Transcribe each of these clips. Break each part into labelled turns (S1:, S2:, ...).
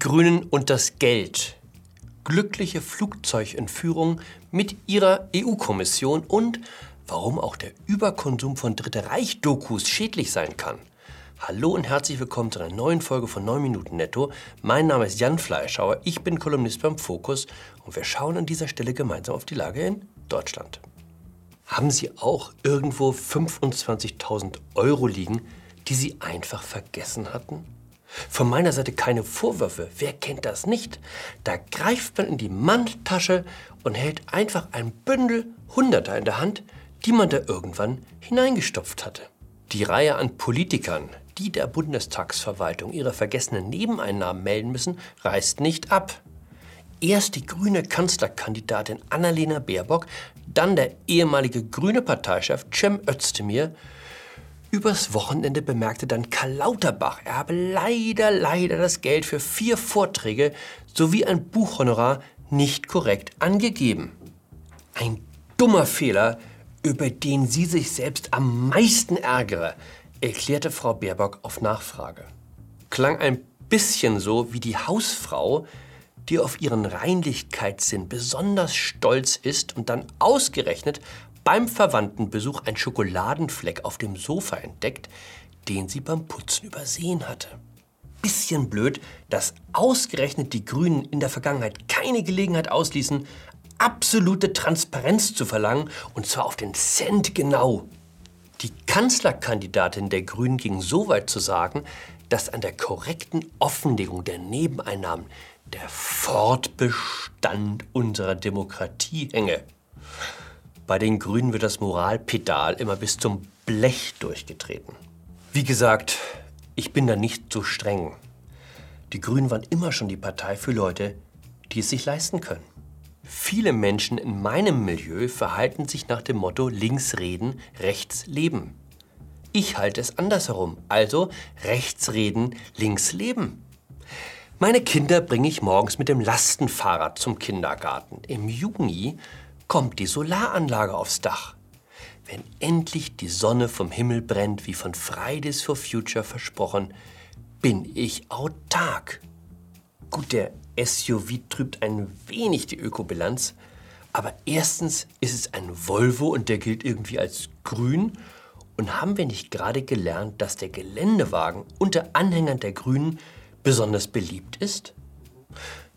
S1: Grünen und das Geld. Glückliche Flugzeugentführung mit ihrer EU-Kommission und warum auch der Überkonsum von Dritte Reich-Dokus schädlich sein kann. Hallo und herzlich willkommen zu einer neuen Folge von 9 Minuten Netto. Mein Name ist Jan Fleischhauer, ich bin Kolumnist beim Fokus und wir schauen an dieser Stelle gemeinsam auf die Lage in Deutschland. Haben Sie auch irgendwo 25.000 Euro liegen, die Sie einfach vergessen hatten? Von meiner Seite keine Vorwürfe. Wer kennt das nicht? Da greift man in die Manteltasche und hält einfach ein Bündel Hunderter in der Hand, die man da irgendwann hineingestopft hatte. Die Reihe an Politikern, die der Bundestagsverwaltung ihre vergessenen Nebeneinnahmen melden müssen, reißt nicht ab. Erst die grüne Kanzlerkandidatin Annalena Baerbock, dann der ehemalige grüne Parteichef Cem Özdemir Übers Wochenende bemerkte dann Karl Lauterbach, er habe leider, leider das Geld für vier Vorträge sowie ein Buchhonorar nicht korrekt angegeben. Ein dummer Fehler, über den sie sich selbst am meisten ärgere, erklärte Frau Baerbock auf Nachfrage. Klang ein bisschen so wie die Hausfrau, die auf ihren Reinlichkeitssinn besonders stolz ist und dann ausgerechnet beim Verwandtenbesuch ein Schokoladenfleck auf dem Sofa entdeckt, den sie beim Putzen übersehen hatte. Bisschen blöd, dass ausgerechnet die Grünen in der Vergangenheit keine Gelegenheit ausließen, absolute Transparenz zu verlangen, und zwar auf den Cent genau. Die Kanzlerkandidatin der Grünen ging so weit zu sagen, dass an der korrekten Offenlegung der Nebeneinnahmen der Fortbestand unserer Demokratie hänge. Bei den Grünen wird das Moralpedal immer bis zum Blech durchgetreten. Wie gesagt, ich bin da nicht so streng. Die Grünen waren immer schon die Partei für Leute, die es sich leisten können. Viele Menschen in meinem Milieu verhalten sich nach dem Motto links reden, rechts leben. Ich halte es andersherum, also rechts reden, links leben. Meine Kinder bringe ich morgens mit dem Lastenfahrrad zum Kindergarten. Im Juni kommt die Solaranlage aufs Dach. Wenn endlich die Sonne vom Himmel brennt, wie von Fridays for Future versprochen, bin ich autark. Gut, der SUV trübt ein wenig die Ökobilanz, aber erstens ist es ein Volvo und der gilt irgendwie als grün. Und haben wir nicht gerade gelernt, dass der Geländewagen unter Anhängern der Grünen besonders beliebt ist?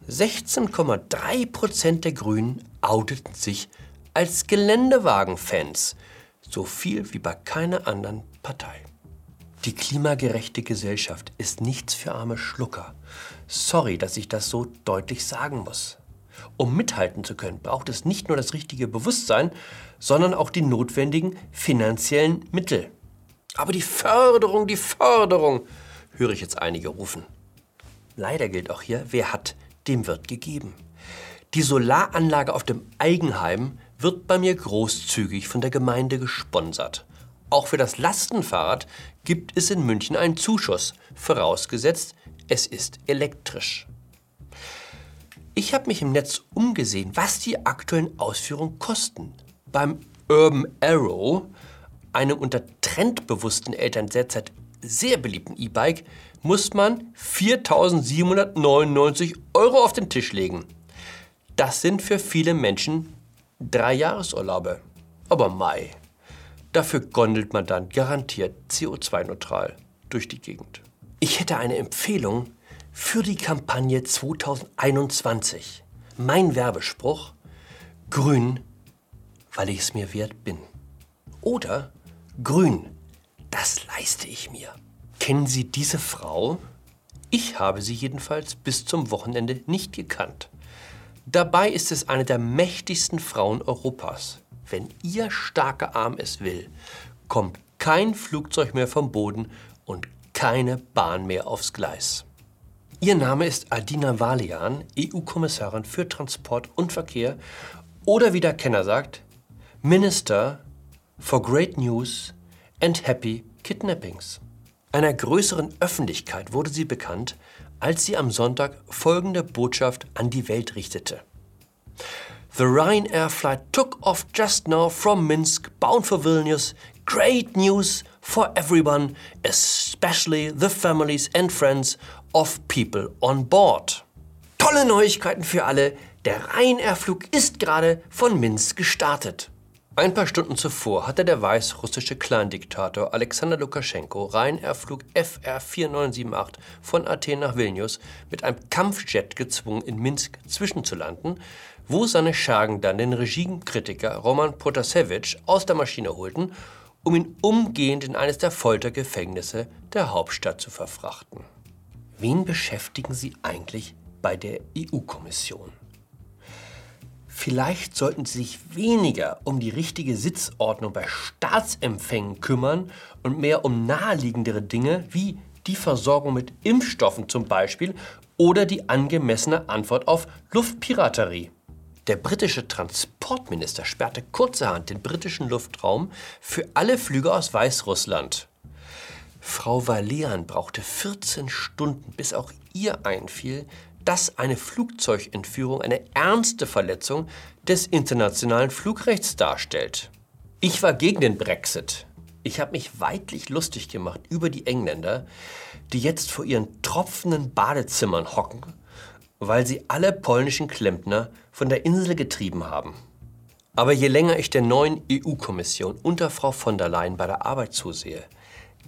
S1: 16,3 Prozent der Grünen outeten sich als Geländewagenfans. So viel wie bei keiner anderen Partei. Die klimagerechte Gesellschaft ist nichts für arme Schlucker. Sorry, dass ich das so deutlich sagen muss. Um mithalten zu können, braucht es nicht nur das richtige Bewusstsein, sondern auch die notwendigen finanziellen Mittel. Aber die Förderung, die Förderung, höre ich jetzt einige rufen. Leider gilt auch hier, wer hat, dem wird gegeben. Die Solaranlage auf dem Eigenheim wird bei mir großzügig von der Gemeinde gesponsert. Auch für das Lastenfahrrad gibt es in München einen Zuschuss, vorausgesetzt, es ist elektrisch. Ich habe mich im Netz umgesehen, was die aktuellen Ausführungen kosten. Beim Urban Arrow, einem unter trendbewussten Eltern derzeit sehr beliebten E-Bike, muss man 4.799 Euro auf den Tisch legen. Das sind für viele Menschen drei Jahresurlaube. Aber Mai. Dafür gondelt man dann garantiert CO2-neutral durch die Gegend. Ich hätte eine Empfehlung für die Kampagne 2021. Mein Werbespruch: Grün, weil ich es mir wert bin. Oder Grün, das leiste ich mir. Kennen Sie diese Frau? Ich habe sie jedenfalls bis zum Wochenende nicht gekannt. Dabei ist es eine der mächtigsten Frauen Europas. Wenn ihr starker Arm es will, kommt kein Flugzeug mehr vom Boden und keine Bahn mehr aufs Gleis. Ihr Name ist Adina Valian, EU-Kommissarin für Transport und Verkehr oder wie der Kenner sagt, Minister for Great News and Happy Kidnappings. Einer größeren Öffentlichkeit wurde sie bekannt, als sie am Sonntag folgende Botschaft an die Welt richtete. The Ryanair flight took off just now from Minsk, bound for Vilnius. Great news for everyone, especially the families and friends of people on board. Tolle Neuigkeiten für alle. Der Ryanair-Flug ist gerade von Minsk gestartet. Ein paar Stunden zuvor hatte der weißrussische Clan-Diktator Alexander Lukaschenko Ryanair-Flug FR 4978 von Athen nach Vilnius mit einem Kampfjet gezwungen, in Minsk zwischenzulanden, wo seine Schergen dann den Regimekritiker Roman Protasevich aus der Maschine holten, um ihn umgehend in eines der Foltergefängnisse der Hauptstadt zu verfrachten. Wen beschäftigen Sie eigentlich bei der EU-Kommission? Vielleicht sollten Sie sich weniger um die richtige Sitzordnung bei Staatsempfängen kümmern und mehr um naheliegendere Dinge wie die Versorgung mit Impfstoffen zum Beispiel oder die angemessene Antwort auf Luftpiraterie. Der britische Transportminister sperrte kurzerhand den britischen Luftraum für alle Flüge aus Weißrussland. Frau Valian brauchte 14 Stunden, bis auch ihr einfiel, dass eine Flugzeugentführung eine ernste Verletzung des internationalen Flugrechts darstellt. Ich war gegen den Brexit. Ich habe mich weidlich lustig gemacht über die Engländer, die jetzt vor ihren tropfenden Badezimmern hocken, weil sie alle polnischen Klempner von der Insel getrieben haben. Aber je länger ich der neuen EU-Kommission unter Frau von der Leyen bei der Arbeit zusehe,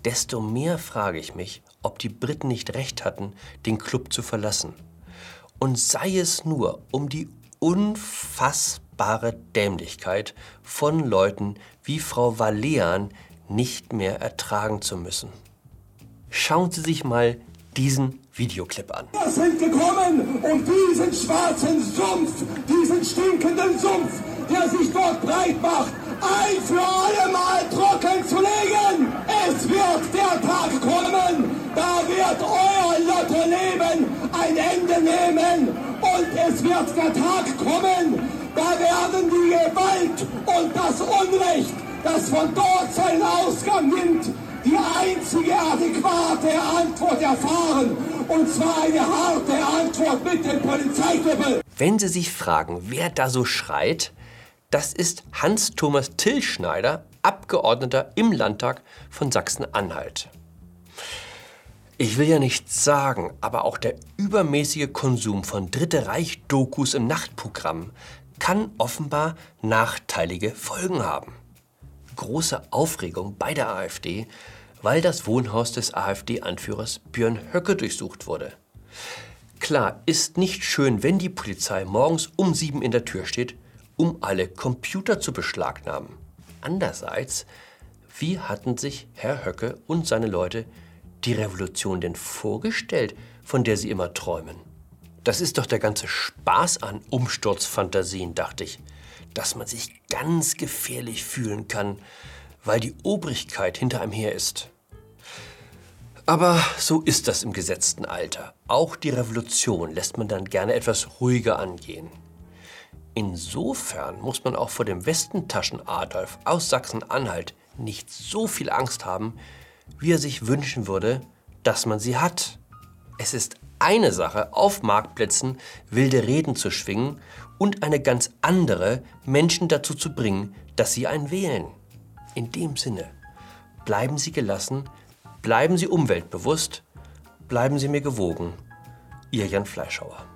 S1: desto mehr frage ich mich, ob die Briten nicht recht hatten, den Club zu verlassen. Und sei es nur um die unfassbare Dämlichkeit von Leuten wie Frau Valean nicht mehr ertragen zu müssen. Schauen Sie sich mal diesen Videoclip an.
S2: Wir sind gekommen, um diesen schwarzen Sumpf, diesen stinkenden Sumpf, der sich dort breit macht, ein für alle Mal trocken zu legen. Es wird der Tag kommen, da wird euer Lottoleben ein Ende nehmen und es wird der Tag kommen, da werden die Gewalt und das Unrecht, das von dort seinen Ausgang nimmt, die einzige adäquate Antwort erfahren. Und zwar eine harte Antwort mit dem Polizeidüppel.
S1: Wenn Sie sich fragen, wer da so schreit, das ist Hans-Thomas Tillschneider, Abgeordneter im Landtag von Sachsen-Anhalt. Ich will ja nichts sagen, aber auch der übermäßige Konsum von Dritte Reich-Dokus im Nachtprogramm kann offenbar nachteilige Folgen haben. Große Aufregung bei der AfD, weil das Wohnhaus des AfD-Anführers Björn Höcke durchsucht wurde. Klar, ist nicht schön, wenn die Polizei morgens um sieben in der Tür steht um alle Computer zu beschlagnahmen. Andererseits, wie hatten sich Herr Höcke und seine Leute die Revolution denn vorgestellt, von der sie immer träumen? Das ist doch der ganze Spaß an Umsturzfantasien, dachte ich, dass man sich ganz gefährlich fühlen kann, weil die Obrigkeit hinter einem her ist. Aber so ist das im gesetzten Alter. Auch die Revolution lässt man dann gerne etwas ruhiger angehen. Insofern muss man auch vor dem Westentaschen Adolf aus Sachsen-Anhalt nicht so viel Angst haben, wie er sich wünschen würde, dass man sie hat. Es ist eine Sache, auf Marktplätzen wilde Reden zu schwingen und eine ganz andere, Menschen dazu zu bringen, dass sie einen wählen. In dem Sinne, bleiben Sie gelassen, bleiben Sie umweltbewusst, bleiben Sie mir gewogen. Ihr Jan Fleischhauer.